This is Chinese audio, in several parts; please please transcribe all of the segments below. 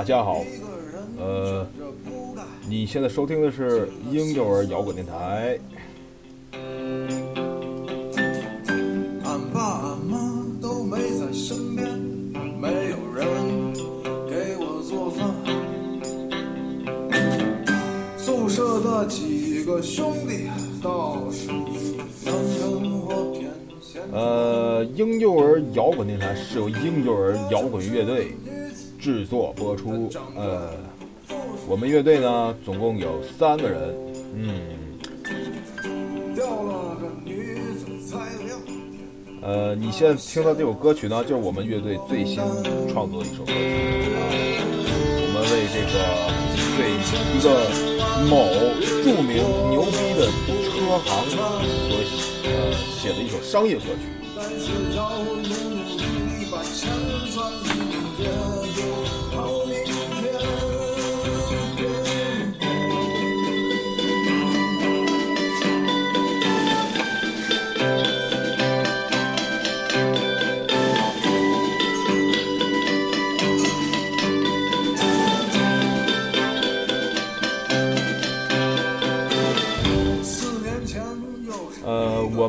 大家好。呃，你现在收听的是婴幼儿摇滚电台。俺爸俺妈都没在身边，没有人给我做饭。宿舍的几个兄弟倒是能跟我谝闲。呃，婴幼儿摇滚电台是由婴幼儿摇滚乐队制作播出。呃，我们乐队呢，总共有三个人。嗯，掉了个女子才亮。呃，你现在听到这首歌曲呢，就是我们乐队最新创作的一首歌曲啊。我们为这个对一个某著名牛逼的车行所呃写的一首商业歌曲。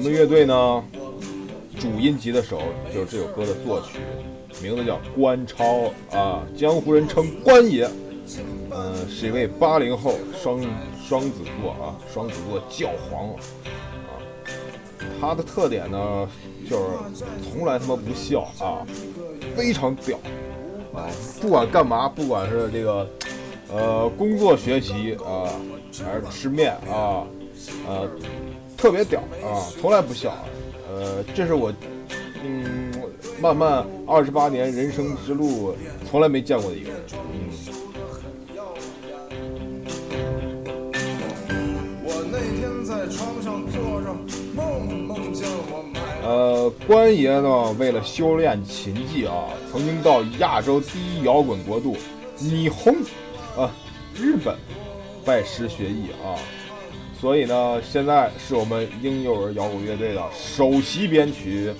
们乐队呢，主音吉他手就是这首歌的作曲，名字叫关超啊，江湖人称关爷。呃，是一位八零后双双子座啊，双子座教皇啊。他的特点呢，就是从来他妈不笑啊，非常屌啊，不管干嘛，不管是这个呃工作学习啊，还是吃面啊，呃，特别屌啊，从来不笑。呃，这是我嗯漫漫二十八年人生之路从来没见过的一个人。嗯，我那天在床上坐着，梦梦见我呃，关爷呢，为了修炼琴技啊，曾经到亚洲第一摇滚国度霓虹啊日本拜师学艺啊，所以呢，现在是我们婴幼儿摇滚乐队的首席编曲，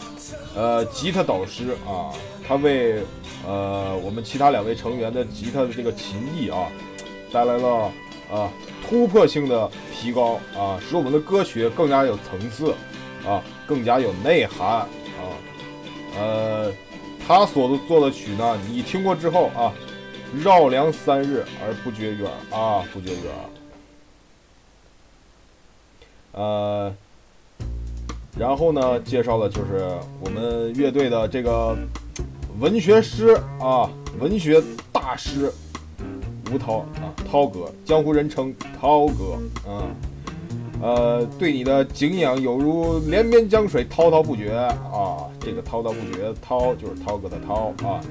呃，吉他导师啊，他为呃我们其他两位成员的吉他的这个琴艺啊，带来了啊突破性的提高啊，使我们的歌曲更加有层次啊，更加有内涵啊。呃，他所做的曲呢，你听过之后啊，绕梁三日而不觉远啊，不觉远。呃，然后呢，介绍的就是我们乐队的这个文学师啊，文学大师吴涛啊，涛哥，江湖人称涛哥啊。呃，对你的敬仰犹如连绵江水，滔滔不绝啊！这个滔滔不绝，涛就是涛哥的涛啊。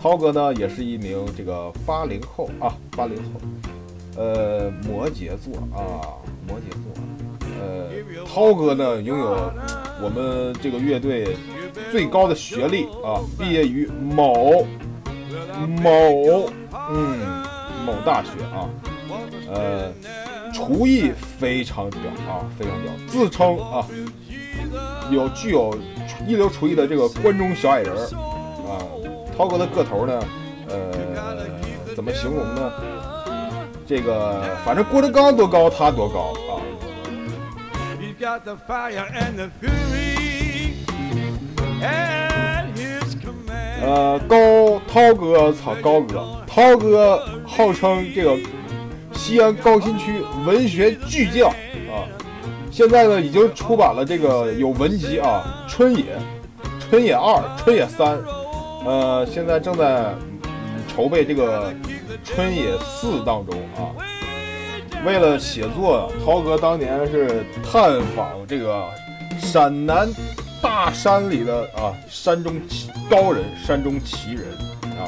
涛哥呢，也是一名这个八零后啊，八零后，呃，摩羯座啊，摩羯座。涛哥呢，拥有我们这个乐队最高的学历啊，毕业于某某嗯某大学啊，呃。厨艺非常屌啊，非常屌，自称啊有具有一流厨艺的这个关中小矮人啊。涛哥的个头呢，呃，怎么形容呢？这个反正郭德纲多高，他多高啊。He's got the fire and the fury at his command. 呃，高涛哥，操高哥，涛哥号称这个西安高新区文学巨匠啊，现在呢已经出版了这个有文集啊，《春野》《春野二》《春野三》，呃，现在正在、筹备这个《春野四》当中啊。为了写作，涛哥当年是探访这个陕南大山里的啊山中奇高人、山中奇人啊，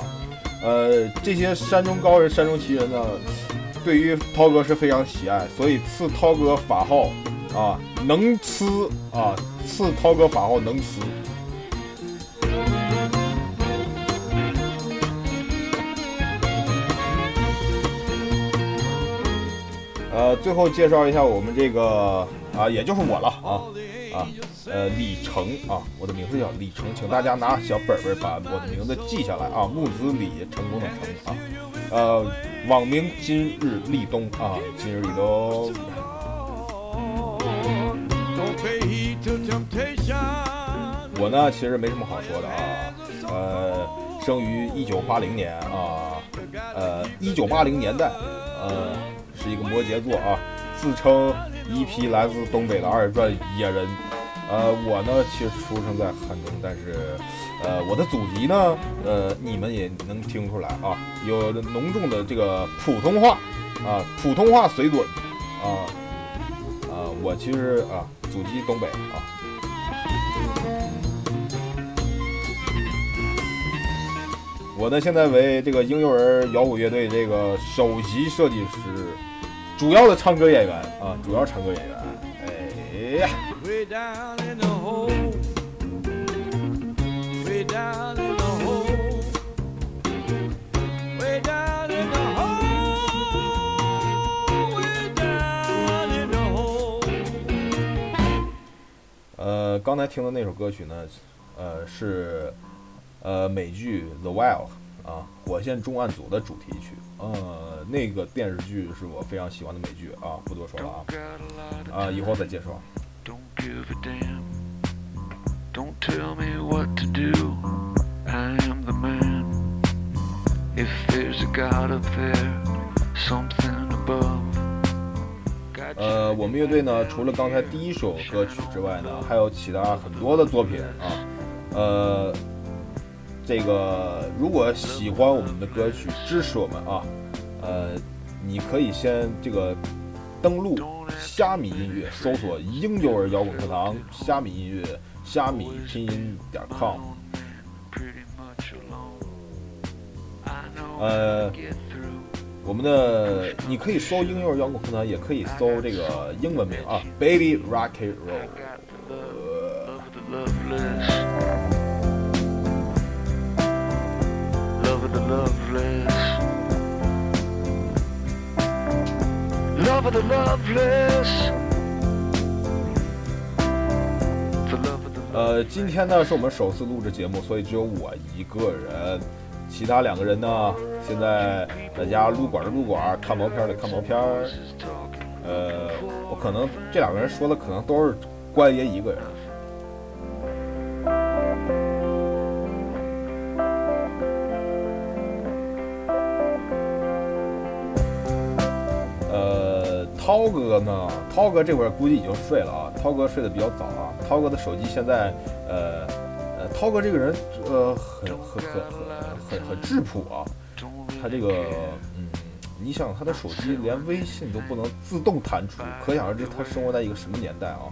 呃，这些山中高人、山中奇人呢，对于涛哥是非常喜爱，所以赐涛哥法号啊能呲啊，赐涛哥法号能呲。呃，最后介绍一下我们这个啊，也就是我了啊啊，呃，李成啊，我的名字叫李成，请大家拿小本本把我的名字记下来啊，木子李，成功的成啊，呃，网名今日立冬啊，今日立冬。我呢，其实没什么好说的啊，呃，生于一九八零年啊，呃，一九八零年代，呃，是一个摩羯座啊，自称一批来自东北的二转野人，呃，我呢其实出生在汉中，但是，呃，我的祖籍呢，呃，你们也能听出来啊，有浓重的这个普通话啊，普通话水准啊，啊，我其实啊，祖籍东北啊。我呢，现在为这个婴幼儿摇滚乐队这个首席设计师，主要的唱歌演员啊，主要唱歌演员。哎呀.呃，刚才听的那首歌曲呢，呃，是呃美剧《The Wire》啊，《火线重案组》的主题曲。呃，那个电视剧是我非常喜欢的美剧啊，不多说了啊啊，以后再介绍。Don't tell me what to do. I am the man. If there's a God up there, something above. 呃，我们乐队呢，除了刚才第一首歌曲之外呢，还有其他很多的作品啊。呃，这个如果喜欢我们的歌曲，支持我们啊，呃，你可以先这个登录虾米音乐，搜索“婴幼儿摇滚课堂”，虾米音乐，虾米拼音点 com。呃我们的你可以搜“婴幼儿摇滚课堂”，也可以搜这个英文名啊，“Baby Rock and Roll”。Got lovelace love of the lovelace 呃今天呢是我们首次录制节目所以只有我一个人。其他两个人呢现在在家撸管的撸管看毛片的看毛片呃我可能这两个人说的可能都是关爷一个人。涛哥呢？涛哥这会儿估计已经睡了啊。涛哥睡得比较早啊。涛哥的手机现在，呃，呃，涛哥这个人，呃，很很很很很很质朴啊。他这个，嗯，你想他的手机连微信都不能自动弹出，可想而知他生活在一个什么年代啊！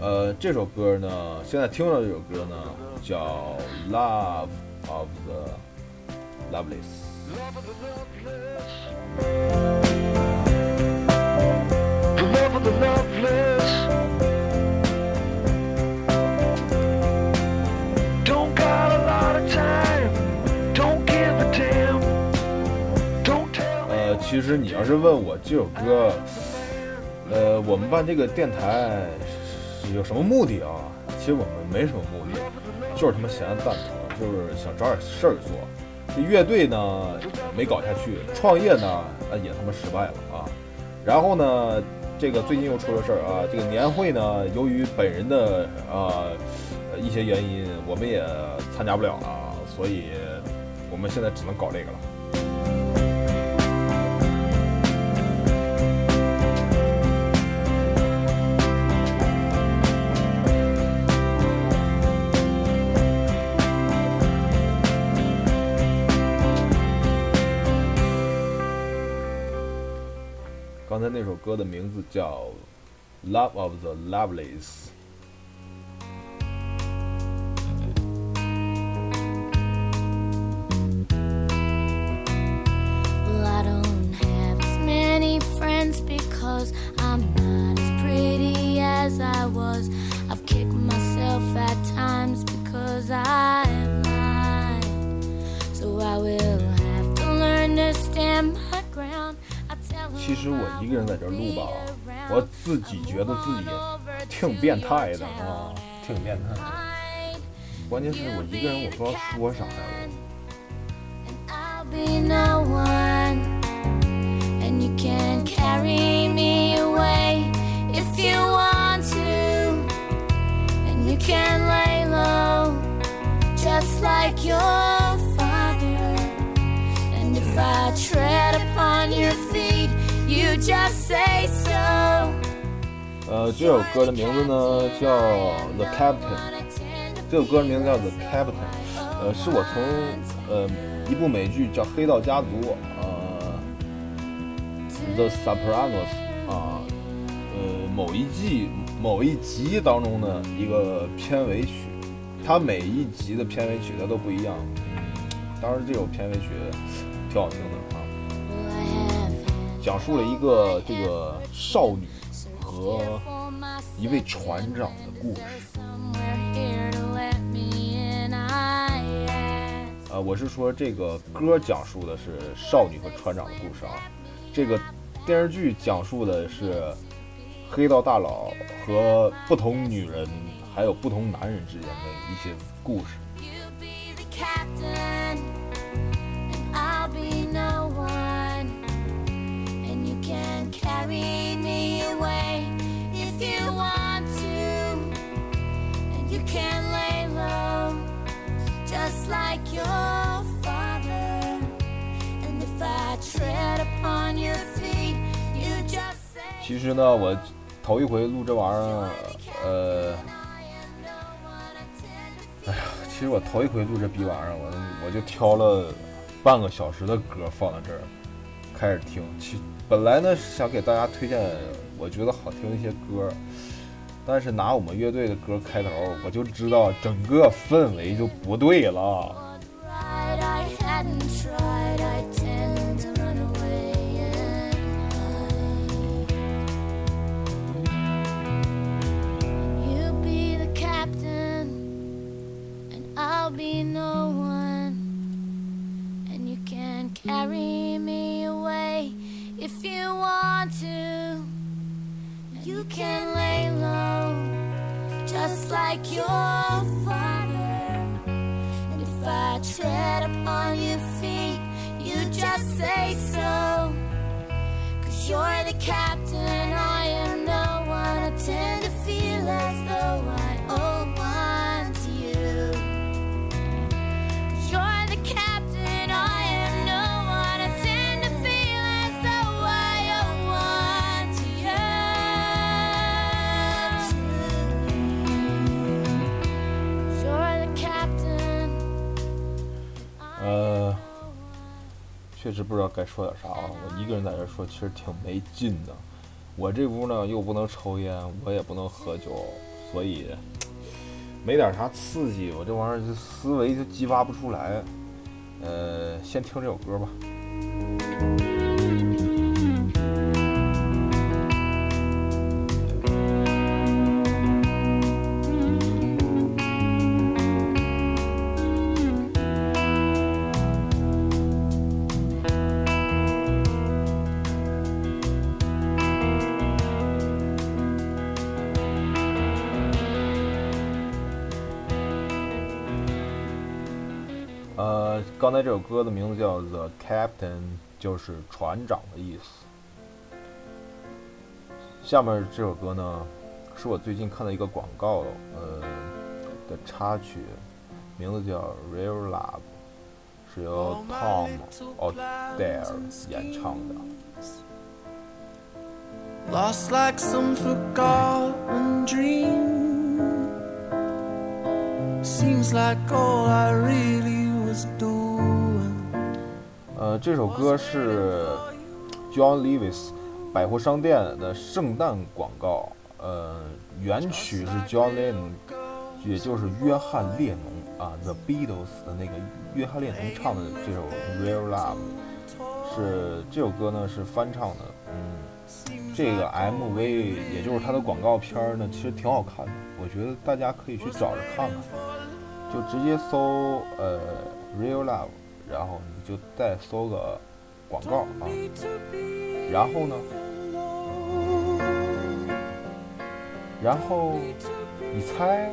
呃，这首歌呢，现在听到这首歌呢，叫《Love of the Loveless》。呃，其实你要是问我这首歌，呃，我们办这个电台有什么目的啊？其实我们没什么目的，就是他妈闲的蛋疼，就是想找点事儿做。这乐队呢没搞下去，创业呢也他妈失败了啊。然后呢，这个最近又出了事儿啊，这个年会呢，由于本人的、呃一些原因，我们也参加不了了，所以我们现在只能搞这个了。那首歌的名字叫《Love of the Lovelies》。实我一个人在这录吧，我自己觉得自己挺变态的啊，挺变态的。关键是我一个人，我说说啥呀。我 just say so. 呃，这首歌的名字呢叫《The Captain》，这首歌的名字叫《The Captain》，呃，是我从呃一部美剧叫《黑道家族》呃《The Sopranos》啊，呃某一季某一集当中的一个片尾曲，它每一集的片尾曲它都不一样，嗯，当然这首片尾曲挺好听的。讲述了一个这个少女和一位船长的故事。呃，我是说这个歌讲述的是少女和船长的故事啊，这个电视剧讲述的是黑道大佬和不同女人还有不同男人之间的一些故事。其实呢，我头一回录这玩意儿，呃，哎呀，其实我头一回录这逼玩意儿，我我就挑了半个小时的歌放在这儿，开始听。其本来呢是想给大家推荐我觉得好听的一些歌，但是拿我们乐队的歌开头，我就知道整个氛围就不对了。I'll be no one. And you can carry me away if you want to. And you can lay low, just like your father. And if I tread upon your feet, you just say so. Cause you're the captain, I am no one. I tend to feel as 确实不知道该说点啥啊。我一个人在这说，其实挺没劲的。我这屋呢又不能抽烟，我也不能喝酒，所以 没点啥刺激，我这玩意儿就思维就激发不出来。呃，先听这首歌吧。刚才这首歌的名字叫《The Captain》，就是船长的意思。下面这首歌呢，是我最近看的一个广告，呃的插曲，名字叫《Real Love》，是由 Tom Odell 演唱的。Lost like some forgotten dream. Seems like all I really was doing. 呃，这首歌是 John Lewis 百货商店的圣诞广告，呃，原曲是 John Lennon，也就是约翰列侬啊，The Beatles 的那个约翰列侬唱的这首 Real Love，是这首歌呢是翻唱的，嗯，这个 MV 也就是它的广告片呢，其实挺好看的，我觉得大家可以去找着看看，就直接搜呃 Real Love，然后就再搜个广告啊。然后呢？然后你猜？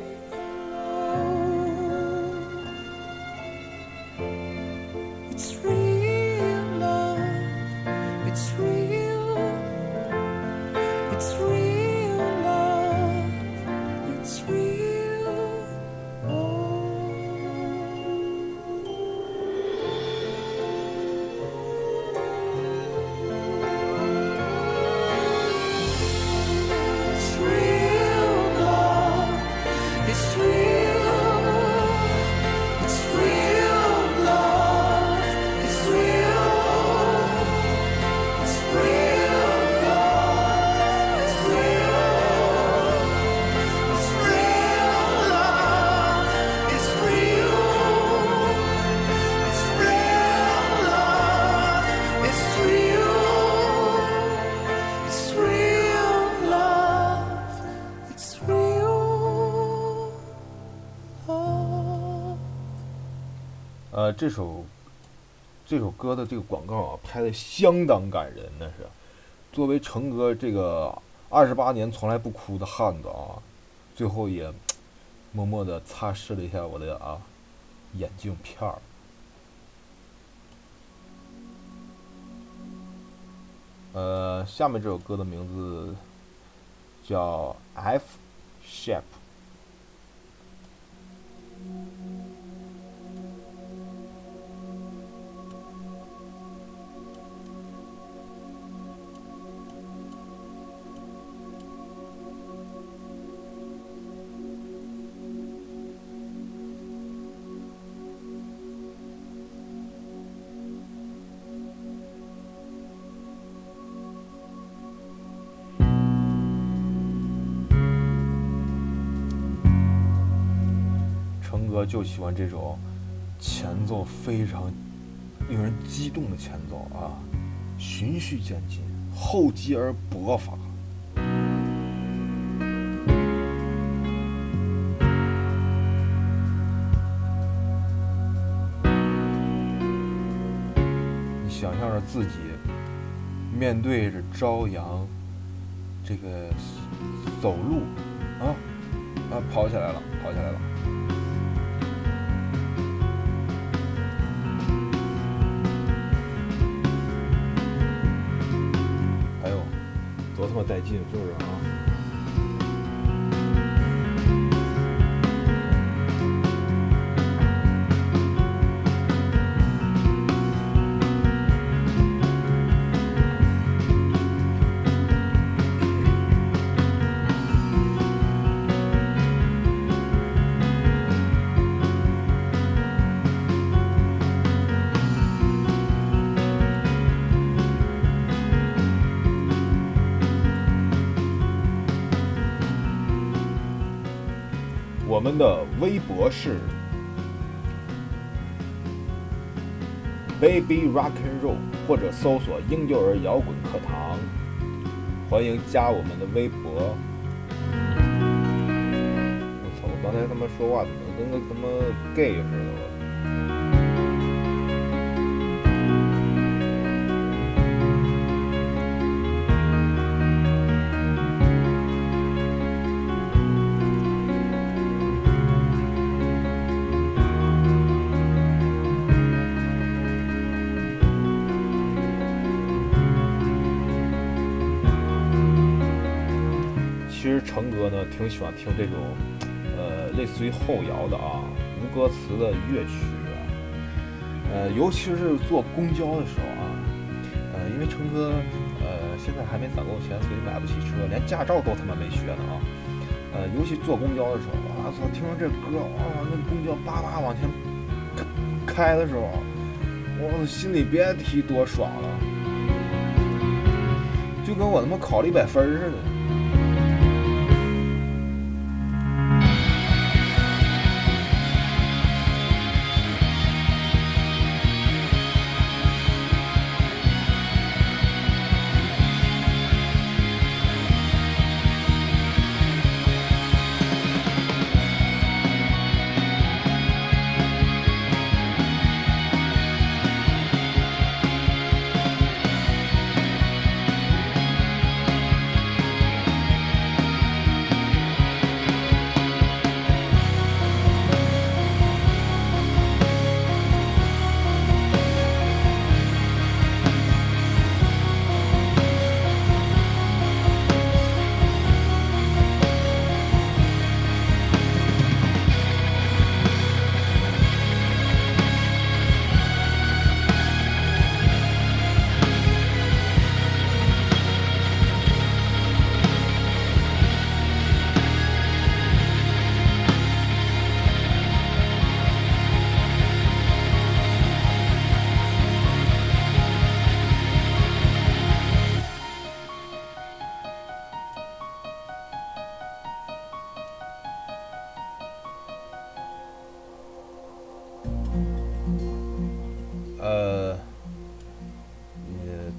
这首这首歌的这个广告啊，拍的相当感人，那是。作为成哥这个二十八年从来不哭的汉子啊，最后也默默的擦拭了一下我的啊眼镜片儿。呃，下面这首歌的名字叫 F Shape。就喜欢这种前奏非常令人激动的前奏啊，循序渐进，厚积而薄发。你想象着自己面对着朝阳，这个走路啊啊，跑起来了，跑起来了。多带劲，是不是啊？的微博是 Baby Rock and Roll，或者搜索“婴幼儿摇滚课堂”，欢迎加我们的微博。我操！我刚才他妈说话怎么跟个他妈 gay 似的？我。成哥呢挺喜欢听这种，呃，类似于后摇的啊，无歌词的乐曲，呃，尤其是坐公交的时候啊，呃，因为成哥呃现在还没攒够钱，所以买不起车，连驾照都他妈没学呢啊，呃，尤其坐公交的时候，我操，听着这歌，哇，那公交叭叭往前开的时候，我心里别提多爽了，就跟我他妈考了一百分似的。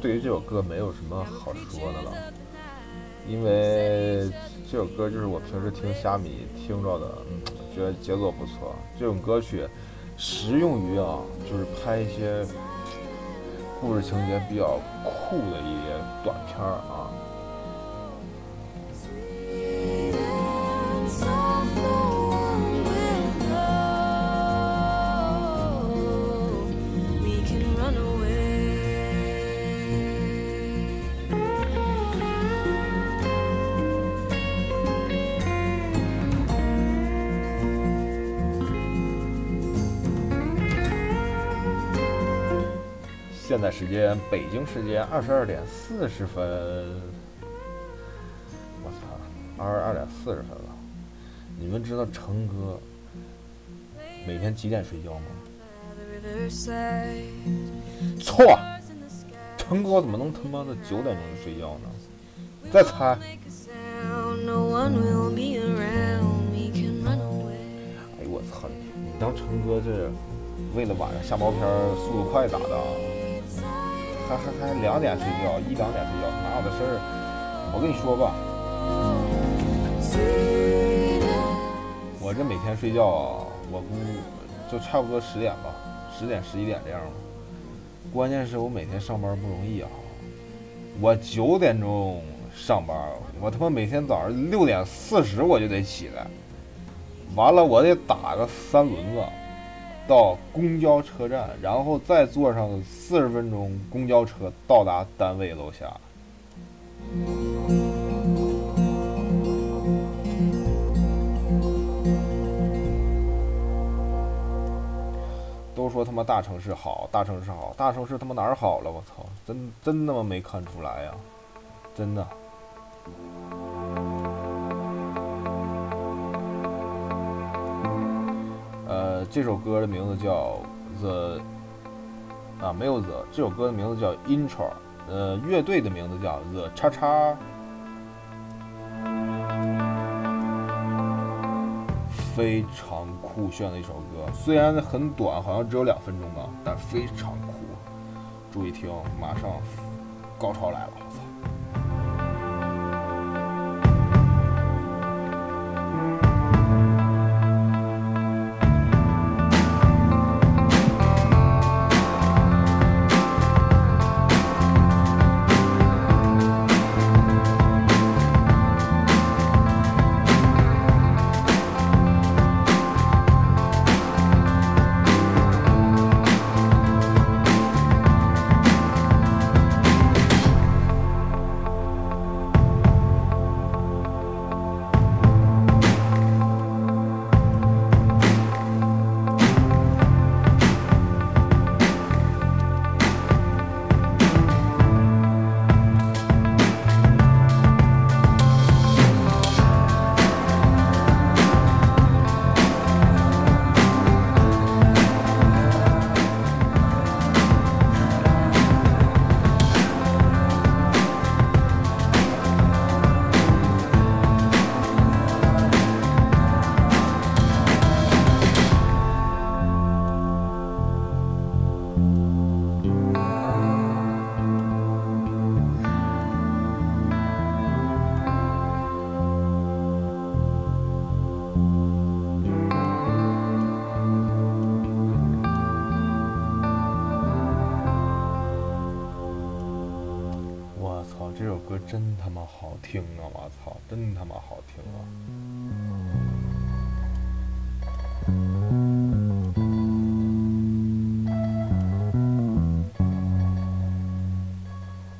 对于这首歌没有什么好说的了，因为这首歌就是我平时听虾米听着的，嗯，觉得节奏不错。这种歌曲适用于啊，就是拍一些故事情节比较酷的一些短片儿啊。现在时间北京时间二十二点四十分，我操，二十二点四十分了。你们知道成哥每天几点睡觉吗？错，成哥怎么能他妈的九点钟就睡觉呢？再猜，Make a sound. No one will be around. We can run away. 哎呦我操你！你当成哥这为了晚上下毛片速度快打的啊？还还还两点睡觉，一两点睡觉，哪有的事儿？我跟你说吧，我这每天睡觉啊，我估就差不多十点吧，十点十一点这样吧。关键是我每天上班不容易啊，我九点钟上班，我他妈每天早上六点四十我就得起来，完了我得打个三轮子到公交车站，然后再坐上四十分钟公交车到达单位楼下。都说他妈大城市好，大城市好，大城市他妈哪儿好了？我操，真真他妈没看出来呀，真的。这首歌的名字叫 The，啊，没有 The，这首歌的名字叫 Intro，呃，乐队的名字叫 The 叉叉。非常酷炫的一首歌，虽然很短，好像只有两分钟吧，但非常酷。注意听，马上高潮来了，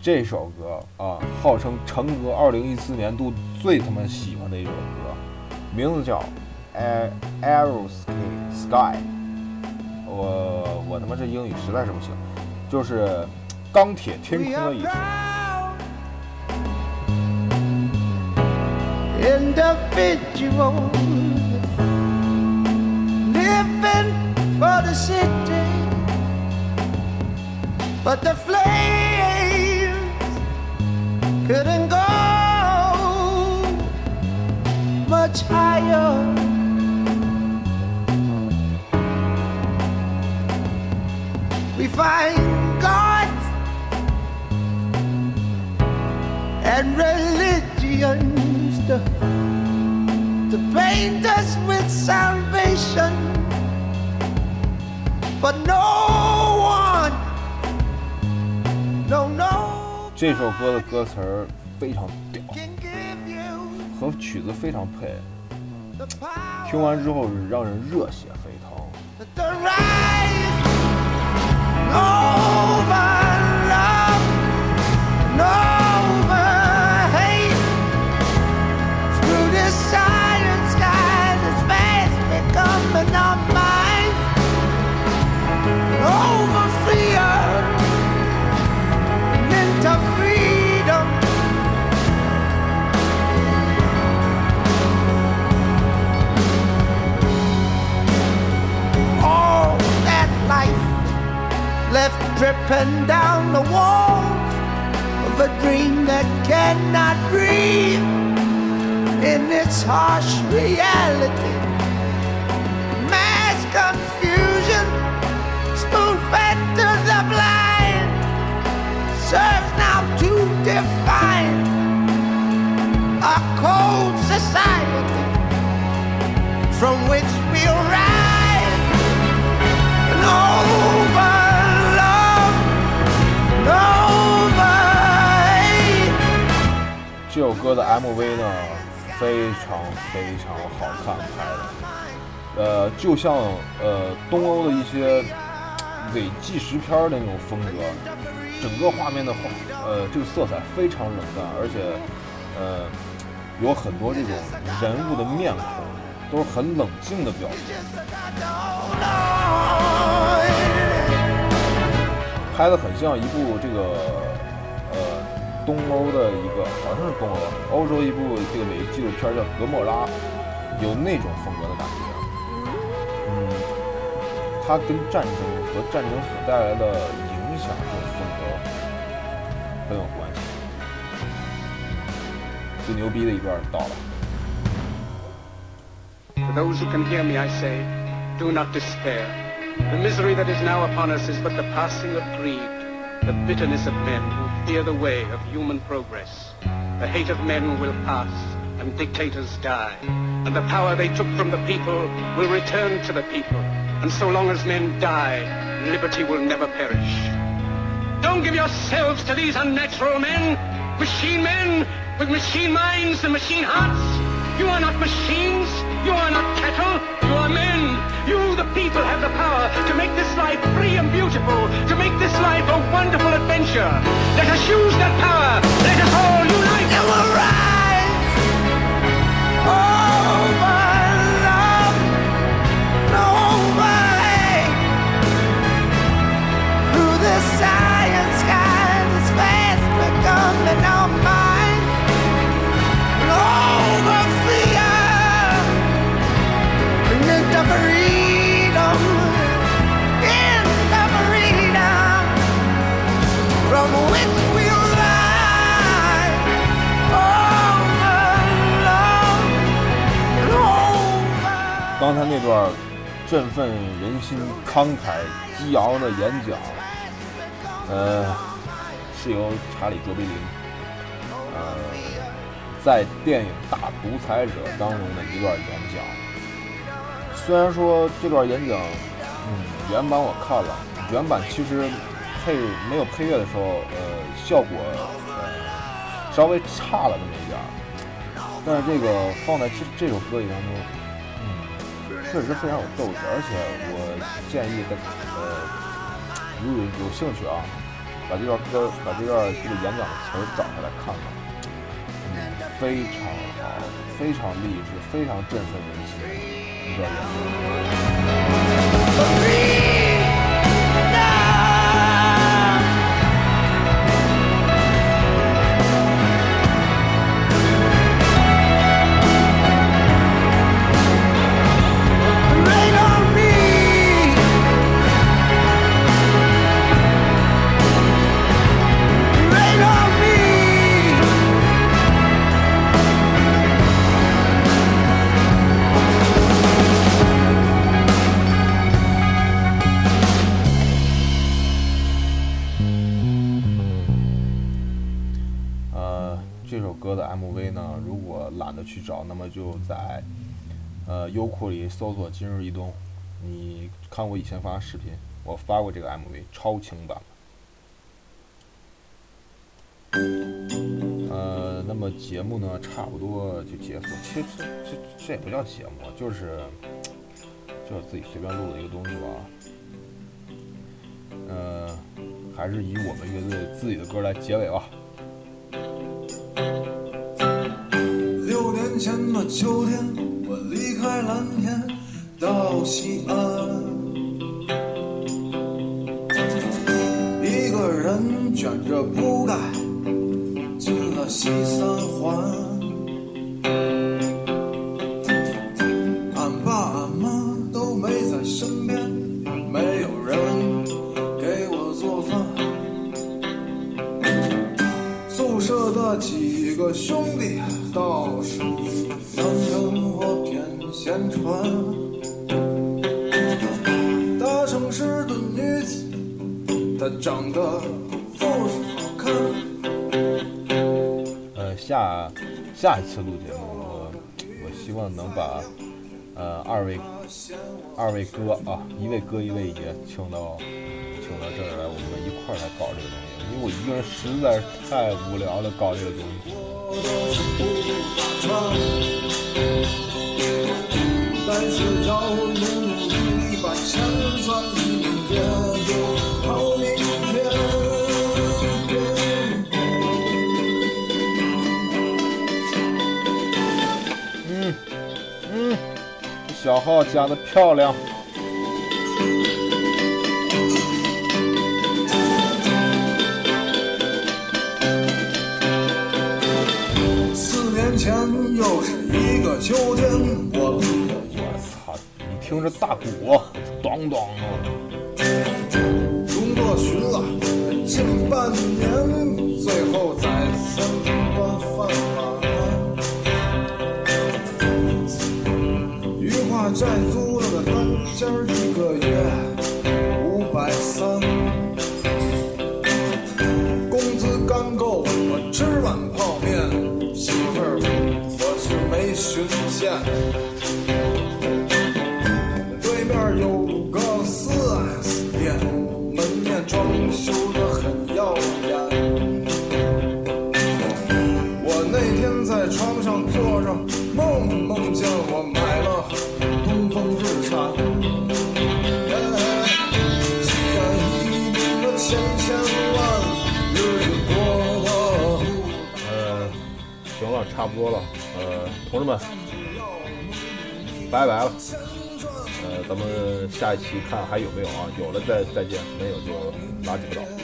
这首歌啊，号称成哥二零一四年度最他妈喜欢的一首歌，名字叫《Air Aerosky Sky》。我我他妈这英语实在是不行，就是钢铁天空的意思。Couldn't go much higher. We find gods and religions to, to paint us with salvation. But no one, no, no, 这首歌的歌词儿非常屌和曲子非常配。听完之后让人热血沸腾。My dripping down the walls of a dream that cannot breathe in its harsh reality. Mass confusion, spoon fed to the blind, serves now to define a cold society from which 这首歌的 MV 呢，非常非常好看拍的，呃，就像呃东欧的一些伪纪实片的那种风格，整个画面的画呃这个色彩非常冷淡，而且呃有很多这种人物的面孔都是很冷静的表现，拍的很像一部这个东欧的一个，好像是东欧，欧洲一部这个伪纪录片叫《格莫拉》，有那种风格的感觉。嗯，它跟战争和战争所带来的影响这种风格很有关系。最牛逼的一段到了。To those who can hear me, I say, do not despair. The misery that is now upon us is but the passing of greed, the bitterness of men who fear the way of human progress. The hate of men will pass, and dictators die, and the power they took from the people will return to the people. And so long as men die, liberty will never perish. Don't give yourselves to these unnatural men, machine men with machine minds and machine hearts. You are not machines. You are not cattle. You are men. You, the people, have the power to make this life free and beautiful, to make this life adventure. Let us use that power. 刚才那段振奋人心、慷慨激昂的演讲，呃，是由查理·卓别林，呃，在电影《大独裁者》当中的一段演讲。虽然说这段演讲，嗯，原版我看了，原版其实配没有配乐的时候，呃，效果呃稍微差了那么一点，但是这个放在这这首歌里当中，确实非常有斗志，而且我建议大呃，如果有兴趣啊，把这段歌把这段这个演讲的词找下来看看，嗯，非常好，非常励志，非常振奋人心的一段演讲。去找，那么就在呃优酷里搜索“今日一动”。你看我以前发的视频，我发过这个 MV 超清版。呃，那么节目呢，差不多就结束。其实这这这也不叫节目，就是就是自己随便录的一个东西吧。呃，还是以我们乐队自己的歌来结尾吧。到西安，一个人卷着铺盖进了西三环。俺爸俺妈都没在身边，没有人给我做饭。宿舍的几个兄弟倒是能跟我偏闲传。长得不好看。呃，下下一次录节目，我我希望能把呃二位二位哥啊，一位哥一位爷请到请到这儿来，我们一块儿来搞这个东西。因为我一个人实在是太无聊了，搞这个东西。但是要努努力把钱赚一明天，好小号加的漂亮。四年前又是一个秋天，我操！你听这大鼓，咚咚啊！工作寻了近半年，最后在下一期看还有没有啊？有了再再见，没有就拉鸡巴倒。